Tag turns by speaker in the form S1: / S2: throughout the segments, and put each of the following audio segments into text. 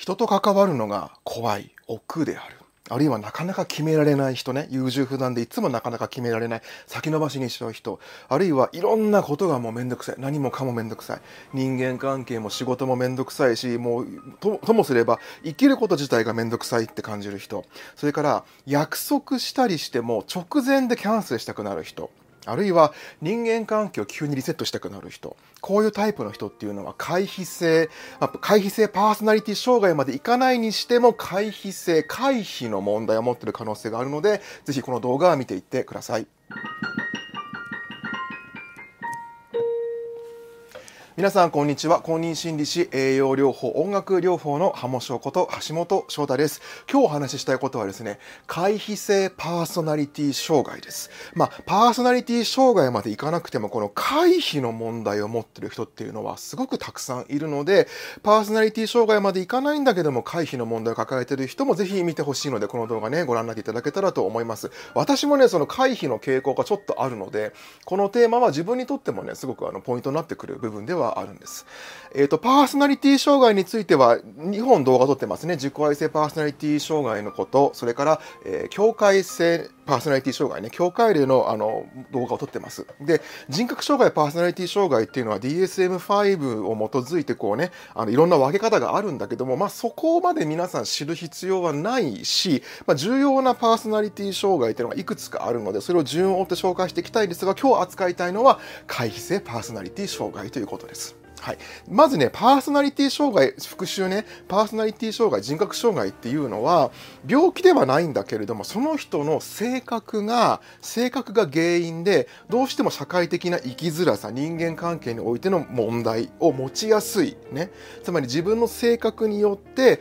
S1: 人と関わるのが怖い、億劫である。あるいはなかなか決められない人ね、優柔不断でいつもなかなか決められない、先延ばしにしちゃう人、あるいはいろんなことがもうめんどくさい、何もかもめんどくさい、人間関係も仕事もめんどくさいし、もうとともすれば生きること自体がめんどくさいって感じる人、それから約束したりしても直前でキャンセルしたくなる人、あるいは人間関係を急にリセットしたくなる人、こういうタイプの人っていうのは回避性、回避性パーソナリティ障害までいかないにしても回避性、回避の問題を持ってる可能性があるので、是非この動画を見ていってください。皆さんこんにちは。公認心理師栄養療法音楽療法の浜翔こと橋本翔太です。今日お話ししたいことはですね回避性パーソナリティ障害です。まあパーソナリティ障害までいかなくてもこの回避の問題を持ってる人っていうのはすごくたくさんいるのでパーソナリティ障害までいかないんだけども回避の問題を抱えてる人もぜひ見てほしいのでこの動画ねご覧になっていただけたらと思います。私もねその回避の傾向がちょっとあるのでこのテーマは自分にとってもねすごくあのポイントになってくる部分ではあるんです。えっ、ー、と、パーソナリティ障害については、2本動画撮ってますね。自己愛性パーソナリティ障害のこと、それから、えー、境界性パーソナリティ障害ね、境界例のあの動画を撮ってます。で、人格障害、パーソナリティ障害っていうのは DSM-5 を基づいてこうね、あのいろんな分け方があるんだけども、まあそこまで皆さん知る必要はないし、まあ、重要なパーソナリティ障害っていうのがいくつかあるので、それを順を追って紹介していきたいんですが、今日扱いたいのは回避性パーソナリティ障害ということです。はい、まずね、パーソナリティ障害、復習ね、パーソナリティ障害、人格障害っていうのは、病気ではないんだけれども、その人の性格が、性格が原因で、どうしても社会的な生きづらさ、人間関係においての問題を持ちやすい。ね。つまり自分の性格によって、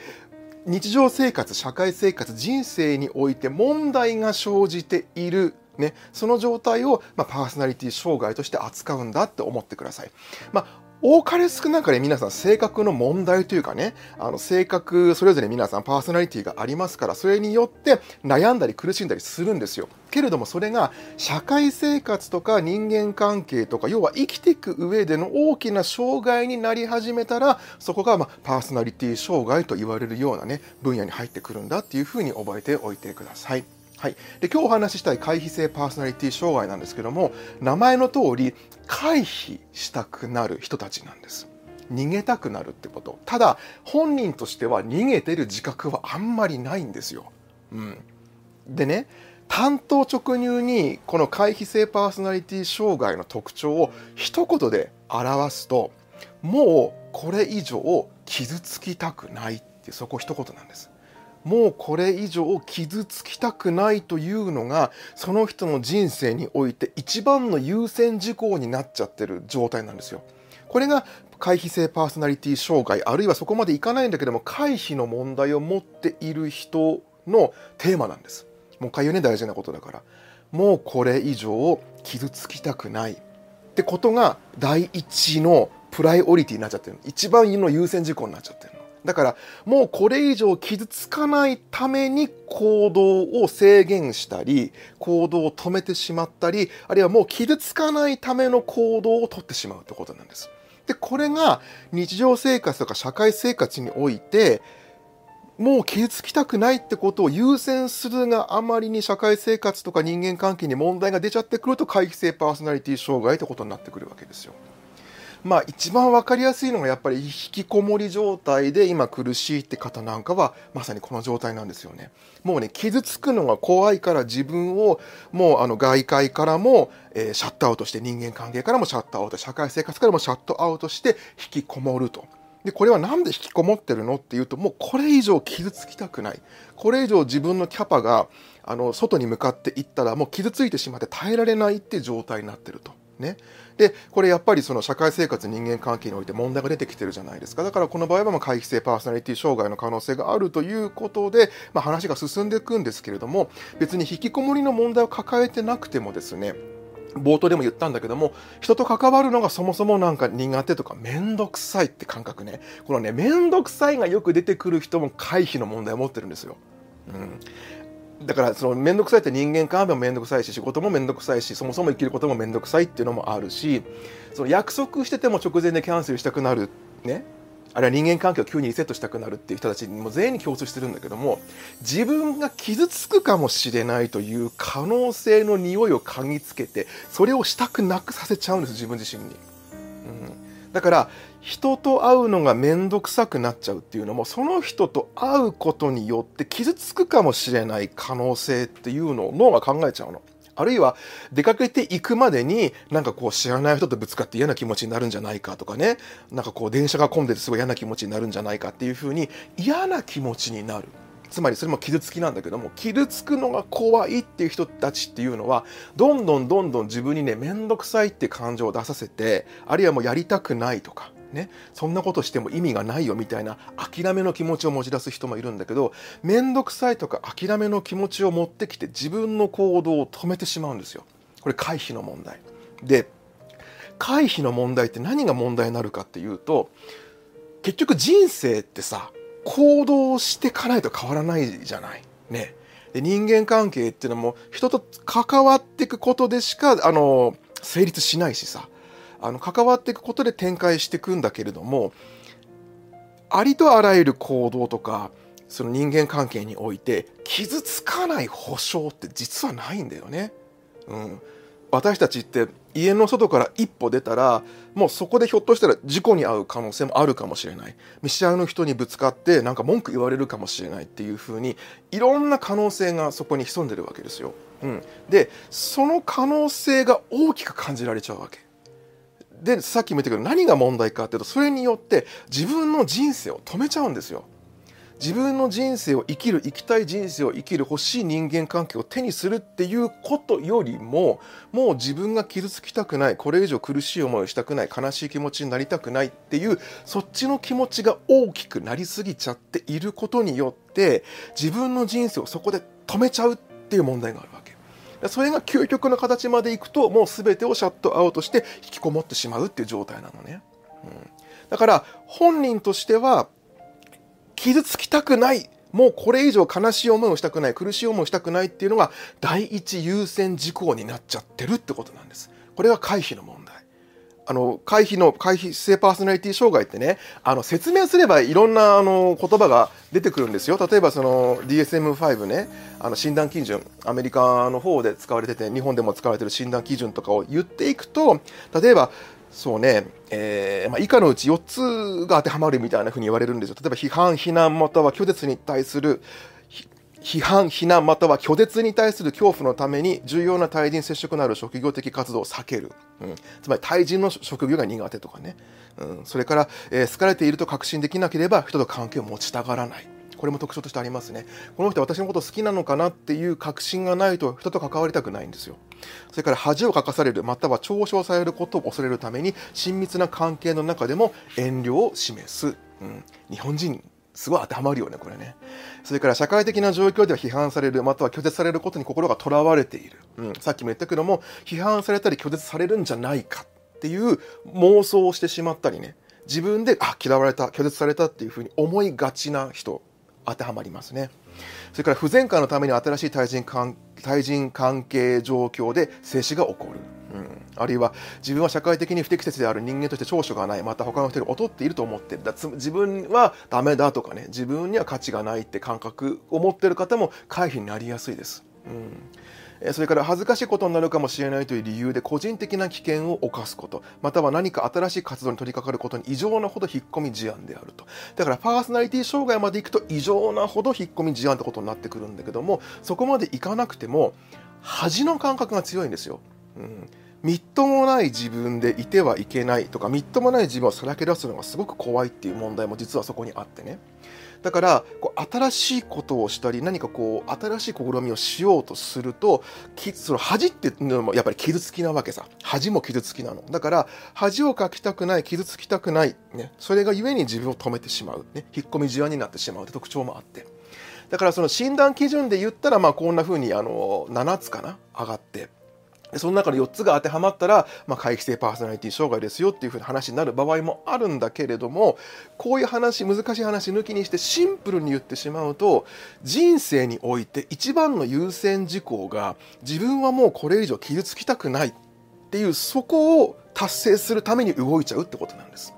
S1: 日常生活、社会生活、人生において問題が生じている。ね、その状態を、まあ、パーソナリティ障害として扱うんだって思ってください。まあ多かれ少なかれ皆さん性格の問題というかね、あの性格それぞれ皆さんパーソナリティがありますから、それによって悩んだり苦しんだりするんですよ。けれどもそれが社会生活とか人間関係とか、要は生きていく上での大きな障害になり始めたら、そこがまパーソナリティ障害と言われるようなね、分野に入ってくるんだっていうふうに覚えておいてください。はい、で今日お話ししたい回避性パーソナリティ障害なんですけども名前の通り回避したくなる人たちなんです。逃げたくなるってこと。ただ本人としては逃げてる自覚はあんまりないんですよ、うん、でね単刀直入にこの回避性パーソナリティ障害の特徴を一言で表すともうこれ以上傷つきたくないってそこ一言なんです。もうこれ以上傷つきたくないというのがその人の人生において一番の優先事項になっちゃってる状態なんですよ。これが回避性パーソナリティ障害あるいはそこまでいかないんだけども回避の問題を持っている人のテーマなんです。もう一回言うね大事なことだから。もうこれ以上傷つきたくないってことが第一のプライオリティになっちゃってる一番の優先事項になっちゃってるだからもうこれ以上傷つかないために行動を制限したり行動を止めてしまったりあるいはもう傷つかないための行動をとってしまうってことなんです。でこれが日常生活とか社会生活においてもう傷つきたくないってことを優先するがあまりに社会生活とか人間関係に問題が出ちゃってくると回避性パーソナリティ障害ってことになってくるわけですよ。まあ一番分かりやすいのがやっぱり引きこもり状態で今苦しいって方なんかはまさにこの状態なんですよね。もうね傷つくのが怖いから自分をもうあの外界からも、えー、シャットアウトして人間関係からもシャットアウト社会生活からもシャットアウトして引きこもると。でこれは何で引きこもってるのっていうともうこれ以上傷つきたくないこれ以上自分のキャパがあの外に向かっていったらもう傷ついてしまって耐えられないって状態になってると。ね、でこれやっぱりその社会生活人間関係において問題が出てきてるじゃないですか。だからこの場合はま回避性パーソナリティ障害の可能性があるということで、まあ、話が進んでいくんですけれども別に引きこもりの問題を抱えてなくてもですね冒頭でも言ったんだけども人と関わるのがそもそもなんか苦手とか面倒くさいって感覚ね。このね面倒くさいがよく出てくる人も回避の問題を持ってるんですよ。うん、だからその面倒くさいって人間関係も面倒くさいし仕事も面倒くさいしそもそも生きることも面倒くさいっていうのもあるしその約束してても直前でキャンセルしたくなるね？あるいは人間関係を急にリセットしたくなるっていう人たちにも全員に共通してるんだけども自分が傷つくかもしれないという可能性の匂いを嗅ぎつけてそれをしたくなくさせちゃうんです自分自身に。うん、だから人と会うのが面倒くさくなっちゃうっていうのもその人と会うことによって傷つくかもしれない可能性っていうのを脳が考えちゃうの。あるいは出かけていくまでになんかこう知らない人とぶつかって嫌な気持ちになるんじゃないかとかねなんかこう電車が混んでてすごい嫌な気持ちになるんじゃないかっていうふうに嫌な気持ちになる。つまりそれも傷つきなんだけども傷つくのが怖いっていう人たちっていうのはどんどんどんどん自分にね面倒くさいって感情を出させてあるいはもうやりたくないとかね、そんなことしても意味がないよみたいな諦めの気持ちを持ち出す人もいるんだけど面倒くさいとか諦めの気持ちを持ってきて自分の行動を止めてしまうんですよ。これ回避の問題。で回避の問題って何が問題になるかっていうと結局人生ってさ行動していかないと変わらないじゃない。ね。で人間関係っていうのも人と関わっていくことでしかあの成立しないしさあの関わっていくことで展開していくんだけれどもありとあらゆる行動とかその人間関係において傷つかない保証って実はないんだよね。うん、私たちって家の外から一歩出たらもうそこでひょっとしたら事故に遭う可能性もあるかもしれない見知らぬ人にぶつかってなんか文句言われるかもしれないっていうふうにいろんな可能性がそこに潜んでるわけですよ。うん、でその可能性が大きく感じられちゃうわけ。でさっきも言ったけど何が問題かっていうとそれによって自分の人生を止めちゃうんですよ。自分の人生を生きる生きたい人生を生きる欲しい人間関係を手にするっていうことよりももう自分が傷つきたくないこれ以上苦しい思いをしたくない悲しい気持ちになりたくないっていうそっちの気持ちが大きくなりすぎちゃっていることによって自分の人生をそこで止めちゃうっていう問題があるわけ。それが究極の形までいくともう全てをシャットアウトして引きこもってしまうっていう状態なのね。うん、だから本人としては傷つきたくないもうこれ以上悲しい思いをしたくない苦しい思いをしたくないっていうのが第一優先事項になっちゃってるってことなんです。これが回避の問題。あの回避の回避性パーソナリティ障害ってねあの説明すればいろんなあの言葉が出てくるんですよ。例えばその DSM-5 ねあの診断基準アメリカの方で使われてて日本でも使われてる診断基準とかを言っていくと例えばそうね、えーまあ、以下のうち4つが当てはまるみたいなふうに言われるんですよ。例えば批判非難または拒絶に対する批判、非難または拒絶に対する恐怖のために重要な対人接触のある職業的活動を避ける、うん、つまり対人の職業が苦手とかね、うん、それから、えー、好かれていると確信できなければ人と関係を持ちたがらない。これも特徴としてありますね。この人は私のこと好きなのかなっていう確信がないと人と関わりたくないんですよ。それから恥をかかされるまたは嘲笑されることを恐れるために親密な関係の中でも遠慮を示す、うん、日本人すごい当てはまるよね、これね。それから社会的な状況では批判される、または拒絶されることに心がとらわれている。うん、さっきも言ったけども、批判されたり拒絶されるんじゃないかっていう妄想をしてしまったりね、自分で、あ、嫌われた、拒絶されたっていうふうに思いがちな人、当てはまりますね。それから不全化のために新しい対人関対人関係状況で静止が起こる。うん、あるいは自分は社会的に不適切である人間として長所がない。また他の人が劣っていると思ってる。だ自分はダメだとかね。自分には価値がないって感覚を持ってる方も回避になりやすいです。うん。それから恥ずかしいことになるかもしれないという理由で個人的な危険を冒すこと、または何か新しい活動に取り掛かることに異常なほど引っ込み思案であると。だからパーソナリティ障害までいくと異常なほど引っ込み思案ってことになってくるんだけども、そこまでいかなくても恥の感覚が強いんですよ。うん。みっともない自分でいてはいけないとかみっともない自分をさらけ出すのがすごく怖いっていう問題も実はそこにあってね。だからこう新しいことをしたり何かこう新しい試みをしようとするとその恥っていうのもやっぱり傷つきなわけさ。恥も傷つきなの。だから恥をかきたくない傷つきたくない、ね、それがゆえに自分を止めてしまう、ね、引っ込み思案になってしまうって特徴もあって。だからその診断基準で言ったらまあこんな風にあの7つかな？上がって。その中の4つが当てはまったら、まあ、回帰性パーソナリティ障害ですよっていうふうな話になる場合もあるんだけれどもこういう話難しい話抜きにしてシンプルに言ってしまうと人生において一番の優先事項が自分はもうこれ以上傷つきたくないっていうそこを達成するために動いちゃうってことなんです。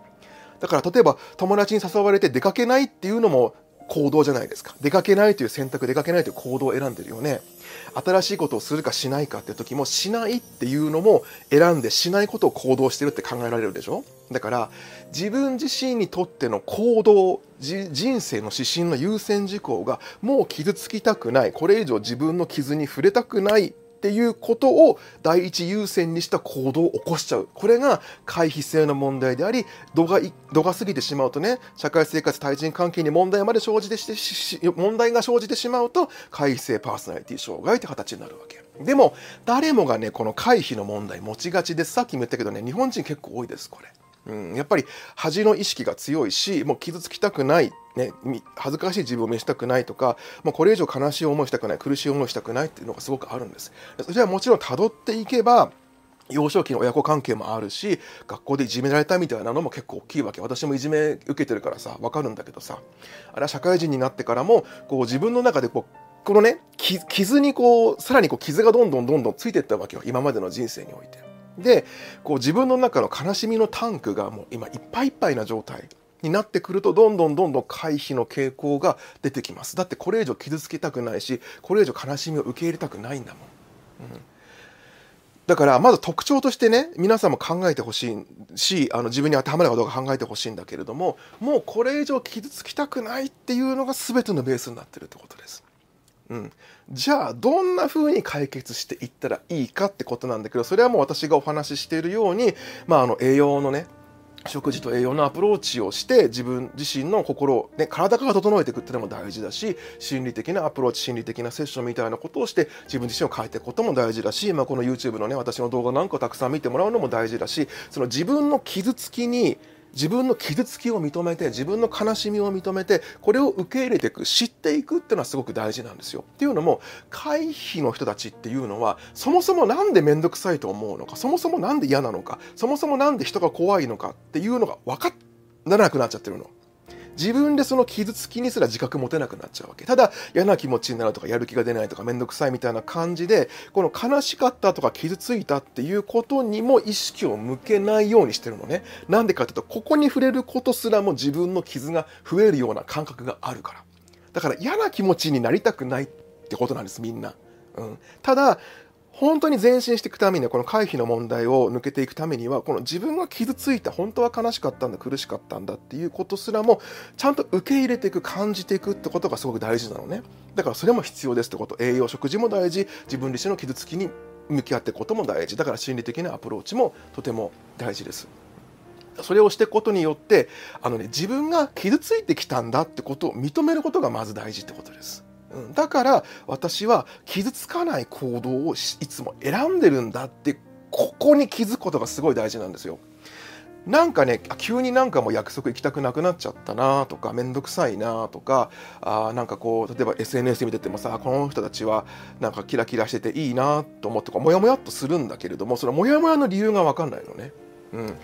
S1: だから例えば友達に誘われて出かけないっていうのも行動じゃないですか。出かけないという選択、出かけないという行動を選んでるよね。新しいことをするかしないかって時もしないっていうのも選んでしないことを行動してるって考えられるでしょ？だから自分自身にとっての行動人生の指針の優先事項がもう傷つきたくない。これ以上自分の傷に触れたくないっていうことを第一優先にした行動を起こしちゃう。これが回避性の問題であり、度が、度が過ぎてしまうとね、社会生活、対人関係に問題まで生じてして、問題が生じてしまうと、回避性パーソナリティ障害って形になるわけ。でも、誰もがね、この回避の問題持ちがちで、さっきも言ったけどね、日本人結構多いです、これ。うん、やっぱり恥の意識が強いしもう傷つきたくない、ね、恥ずかしい自分を見せたくないとかもうこれ以上悲しい思いしたくない苦しい思いしたくないっていうのがすごくあるんです。それはもちろん辿っていけば幼少期の親子関係もあるし学校でいじめられたみたいなのも結構大きいわけ。私もいじめ受けてるからさ分かるんだけどさ。あれは社会人になってからもこう自分の中でこうこのね傷にこうさらにこう傷がどんどんどんどんついていったわけよ。今までの人生において。でこう自分の中の悲しみのタンクがもう今いっぱいいっぱいな状態になってくるとどんどんどんどん回避の傾向が出てきます。だってこれ以上傷つけたくないしこれ以上悲しみを受け入れたくないんだもん、うん、だからまず特徴としてね皆さんも考えてほしいしあの自分に当てはまるかどうか考えてほしいんだけれどももうこれ以上傷つきたくないっていうのが全てのベースになってるってことです。うん、じゃあどんな風に解決していったらいいかってことなんだけどそれはもう私がお話ししているように、まあ、あの栄養のね食事と栄養のアプローチをして自分自身の心を、ね、体から整えていくっていうのも大事だし心理的なアプローチ心理的なセッションみたいなことをして自分自身を変えていくことも大事だし、まあ、この YouTube のね私の動画なんかをたくさん見てもらうのも大事だしその自分の傷つきに自分の傷つきを認めて自分の悲しみを認めてこれを受け入れていく知っていくっていうのはすごく大事なんですよ。っていうのも回避の人たちっていうのはそもそも何で面倒くさいと思うのかそもそも何で嫌なのかそもそも何で人が怖いのかっていうのが分からなくなっちゃってるの。自分でその傷つきにすら自覚持てなくなっちゃうわけ。ただ嫌な気持ちになるとかやる気が出ないとかめんどくさいみたいな感じで、この悲しかったとか傷ついたっていうことにも意識を向けないようにしてるのね。なんでかっていうと、ここに触れることすらも自分の傷が増えるような感覚があるから。だから嫌な気持ちになりたくないってことなんです、みんな。うん、ただ本当に前進していくためにはこの回避の問題を抜けていくためにはこの自分が傷ついた本当は悲しかったんだ苦しかったんだっていうことすらもちゃんと受け入れていく感じていくってことがすごく大事なのね。だからそれも必要ですってこと。栄養食事も大事。自分自身の傷つきに向き合っていくことも大事。だから心理的なアプローチもとても大事です。それをしていくことによってあの、ね、自分が傷ついてきたんだってことを認めることがまず大事ってことです。だから私は傷つかない行動をいつも選んでるんだってここに気づくことがすごい大事なんですよ。なんかね急になんかもう約束行きたくなくなっちゃったなとか面倒くさいなとかあなんかこう例えば SNS 見ててもさこの人たちはなんかキラキラしてていいなと思ってモヤモヤっとするんだけれどもそのモヤモヤの理由が分かんないのね。うん、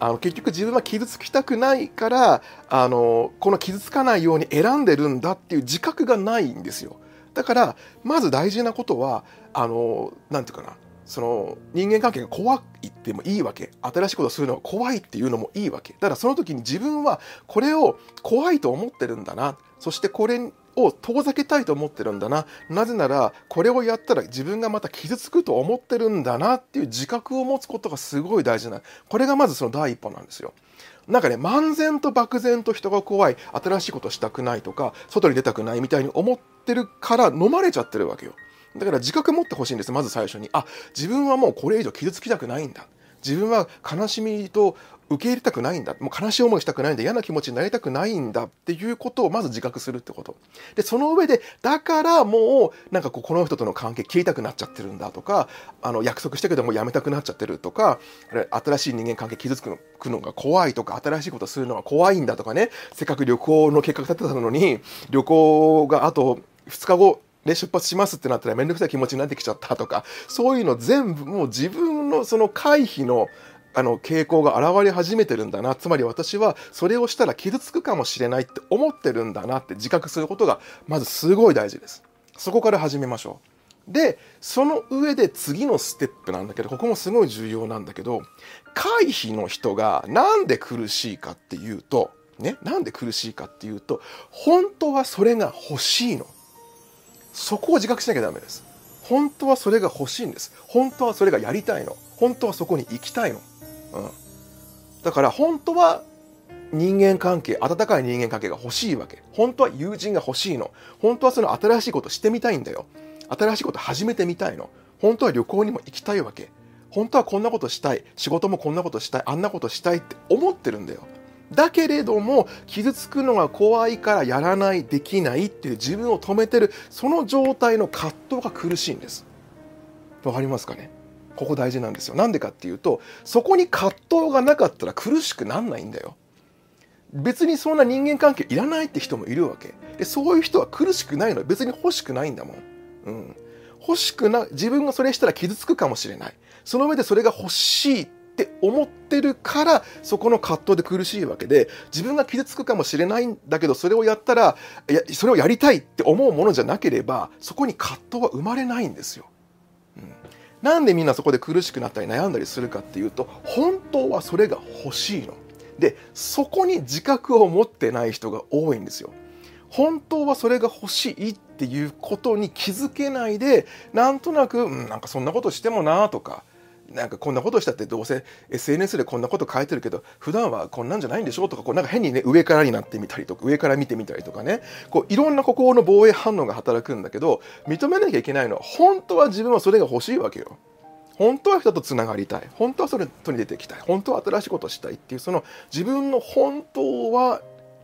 S1: あの結局自分は傷つきたくないからあのこの傷つかないように選んでるんだっていう自覚がないんですよ。だからまず大事なことはあのなんていうかなその人間関係が怖いってもいいわけ。新しいことをするのが怖いっていうのもいいわけ。だからその時に自分はこれを怖いと思ってるんだな。そしてこれを遠ざけたいと思ってるんだななぜならこれをやったら自分がまた傷つくと思ってるんだなっていう自覚を持つことがすごい大事なこれがまずその第一歩なんですよ。なんかね漫然と漠然と人が怖い新しいことしたくないとか外に出たくないみたいに思ってるから飲まれちゃってるわけよ。だから自覚持ってほしいんですまず最初にあ自分はもうこれ以上傷つきたくないんだ自分は悲しみと受け入れたくないんだ。もう悲しい思いしたくないんだ。嫌な気持ちになりたくないんだっていうことをまず自覚するってこと。でその上でだからもうなんかこうこの人との関係切りたくなっちゃってるんだとかあの約束したけどもうやめたくなっちゃってるとか新しい人間関係傷つくのが怖いとか新しいことするのが怖いんだとかね。せっかく旅行の計画立てたのに旅行があと2日後で出発しますってなったら面倒くさい気持ちになってきちゃったとかそういうの全部もう自分のその回避のあの傾向が現れ始めてるんだな。つまり私はそれをしたら傷つくかもしれないって思ってるんだなって自覚することがまずすごい大事です。そこから始めましょう。でその上で次のステップなんだけどここもすごい重要なんだけど回避の人がなんで苦しいかっていうとねなんで苦しいかっていうと本当はそれが欲しいの。そこを自覚しなきゃダメです。本当はそれが欲しいんです。本当はそれがやりたいの。本当はそこに行きたいの、うん、だから本当は人間関係温かい人間関係が欲しいわけ。本当は友人が欲しいの。本当はその新しいことしてみたいんだよ。新しいこと始めてみたいの。本当は旅行にも行きたいわけ。本当はこんなことしたい。仕事もこんなことしたい。あんなことしたいって思ってるんだよ。だけれども傷つくのが怖いからやらないできないっていう自分を止めてるその状態の葛藤が苦しいんです。わかりますかね？ここ大事なんですよ。なんでかっていうとそこに葛藤がなかったら苦しくなんないんだよ。別にそんな人間関係いらないって人もいるわけ。でそういう人は苦しくないの別に欲しくないんだもん、うん、欲しくな自分がそれしたら傷つくかもしれない。その上でそれが欲しいっって思ってるからそこの葛藤で苦しいわけで自分が傷つくかもしれないんだけどそれをやったらいやそれをやりたいって思うものじゃなければそこに葛藤は生まれないんですよ。うん、なんでみんなそこで苦しくなったり悩んだりするかっていうと本当はそれが欲しいの。でそこに自覚を持ってない人が多いんですよ。本当はそれが欲しいっていうことに気づけないでなんとなく、うん、なんかそんなことしてもなとかなんかこんなことしたってどうせ SNS でこんなこと書いてるけど普段はこんなんじゃないんでしょとかこうなんか変にね上からになってみたりとか上から見てみたりとかね。こういろんな心の防衛反応が働くんだけど認めなきゃいけないのは本当は自分はそれが欲しいわけよ。本当は人とつながりたい。本当はそれとに出てきたい。本当は新しいことをしたいっていうその自分の本当は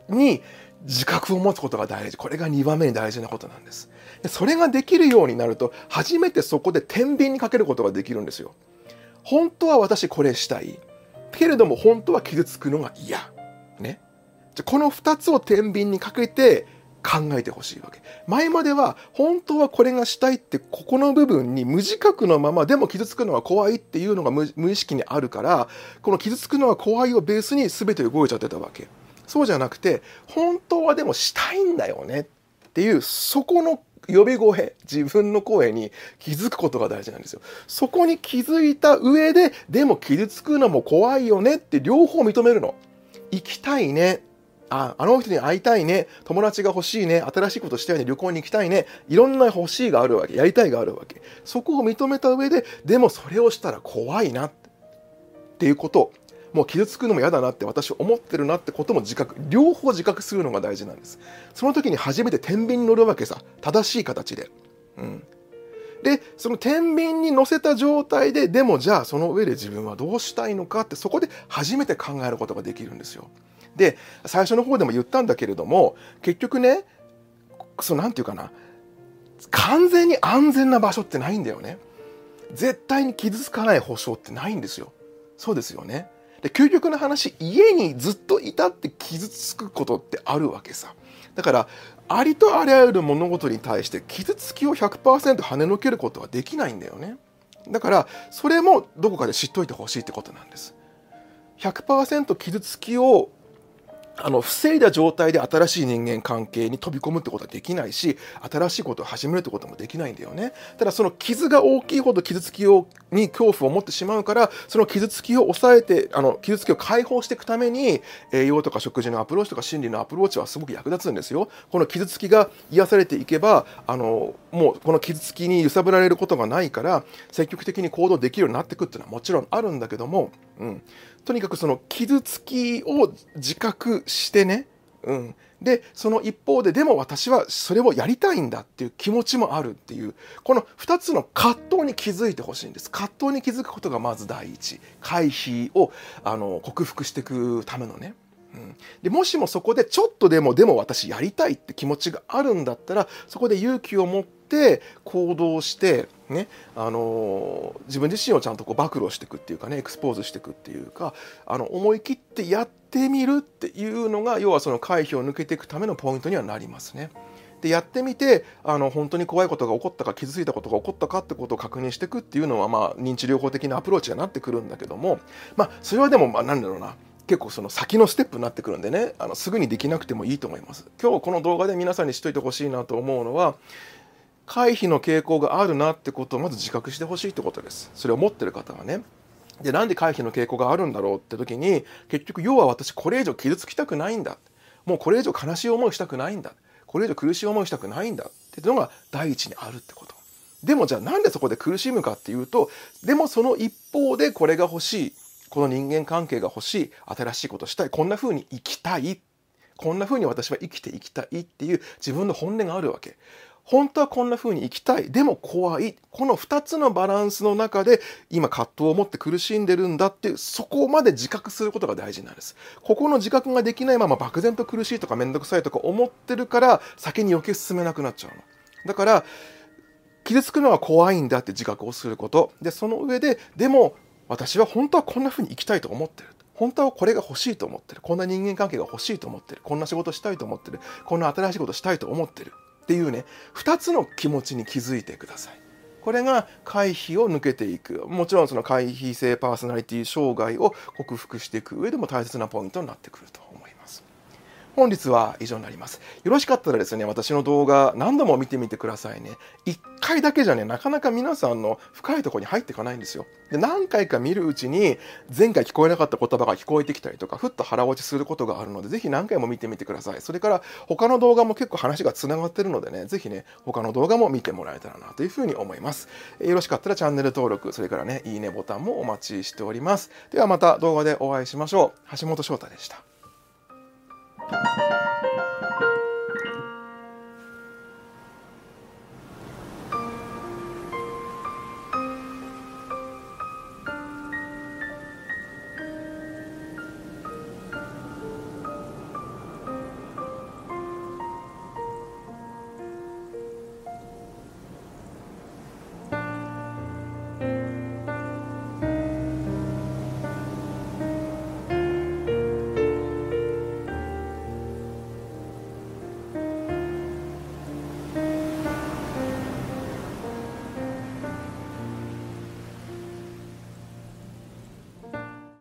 S1: に自覚を持つことが大事。これが2番目に大事なことなんです。でそれができるようになると初めてそこで天秤にかけることができるんですよ。本当は私これしたいけれども本当は傷つくのが嫌ねじゃこの2つを天秤にかけて考えてほしいわけ。前までは本当はこれがしたいってここの部分に無自覚のままでも傷つくのは怖いっていうのが無意識にあるからこの傷つくのは怖いをベースに全て動いちゃってたわけ。そうじゃなくて本当はでもしたいんだよねっていうそこの呼び声自分の声に気づくことが大事なんですよ。そこに気づいた上ででも傷つくのも怖いよねって両方認めるの。行きたいねあ、あの人に会いたいね。友達が欲しいね。新しいことしたいね。旅行に行きたいね。いろんな欲しいがあるわけ。やりたいがあるわけ。そこを認めた上で、でもそれをしたら怖いなっていうこともう傷つくのも嫌だなって私思ってるなってことも自覚両方自覚するのが大事なんです。その時に初めて天秤に乗るわけさ。正しい形で。うん。でその天秤に乗せた状態ででもじゃあその上で自分はどうしたいのかってそこで初めて考えることができるんですよ。で最初の方でも言ったんだけれども結局ねそのなんていうかな。完全に安全な場所ってないんだよね。絶対に傷つかない保証ってないんですよ。そうですよね。で究極の話家にずっといたって傷つくことってあるわけさ。だからありとあらゆる物事に対して傷つきを100%跳ねのけることはできないんだよね。だからそれもどこかで知っといてほしいってことなんです。100%傷つきをあの防いだ状態で新しい人間関係に飛び込むってことはできないし新しいことを始めるってこともできないんだよね。ただその傷が大きいほど傷つきをに恐怖を持ってしまうからその傷つきを抑えてあの傷つきを解放していくために栄養とか食事のアプローチとか心理のアプローチはすごく役立つんですよ。この傷つきが癒されていけばあのもうこの傷つきに揺さぶられることがないから積極的に行動できるようになっていくっていうのはもちろんあるんだけども、うん、とにかくその傷つきを自覚してね、うん、でその一方ででも私はそれをやりたいんだっていう気持ちもあるっていうこの2つの葛藤に気づいてほしいんです。葛藤に気づくことがまず第一。回避をあの克服していくためのね。うん、でもしもそこでちょっとでもでも私やりたいって気持ちがあるんだったらそこで勇気を持って行動してねあの自分自身をちゃんとこう暴露していくっていうかねエクスポーズしていくっていうかあの思い切ってやってみるっていうのが要はその回避を抜けていくためのポイントにはなりますね。でやってみてあの本当に怖いことが起こったか傷ついたことが起こったかってことを確認していくっていうのは、まあ、認知療法的なアプローチになってくるんだけども、まあ、それはでも、まあ、なんだろうな。結構その先のステップになってくるんでね。あのすぐにできなくてもいいと思います。今日この動画で皆さんにしといてほしいなと思うのは回避の傾向があるなってことをまず自覚してほしいってことです。それを持ってる方はね。でなんで回避の傾向があるんだろうって時に結局要は私これ以上傷つきたくないんだ。もうこれ以上悲しい思いしたくないんだ。これ以上苦しい思いしたくないんだっていうのが第一にあるってこと。でもじゃあなんでそこで苦しむかっていうとでもその一方でこれが欲しい。この人間関係が欲しい。新しいことしたい。こんな風に生きたい。こんな風に私は生きていきたいっていう自分の本音があるわけ。本当はこんな風に生きたい。でも怖い。この2つのバランスの中で今葛藤を持って苦しんでるんだっていうそこまで自覚することが大事なんです。ここの自覚ができないまま漠然と苦しいとか面倒くさいとか思ってるから先に余計進めなくなっちゃうの。だから傷つくのは怖いんだって自覚をすること。でその上ででも私は本当はこんな風に生きたいと思ってる。本当はこれが欲しいと思ってる。こんな人間関係が欲しいと思ってる。こんな仕事したいと思ってる。こんな新しいことしたいと思ってる。っていうね2つの気持ちに気づいてください。これが回避を抜けていくもちろんその回避性パーソナリティ障害を克服していく上でも大切なポイントになってくると。本日は以上になります。よろしかったらですね、私の動画何度も見てみてくださいね。一回だけじゃね、なかなか皆さんの深いところに入っていかないんですよ。で、何回か見るうちに、前回聞こえなかった言葉が聞こえてきたりとか、ふっと腹落ちすることがあるので、ぜひ何回も見てみてください。それから他の動画も結構話が繋がってるのでね、ぜひね、他の動画も見てもらえたらなというふうに思います。えよろしかったらチャンネル登録、それからね、いいねボタンもお待ちしております。ではまた動画でお会いしましょう。橋本翔太でした。Thank you.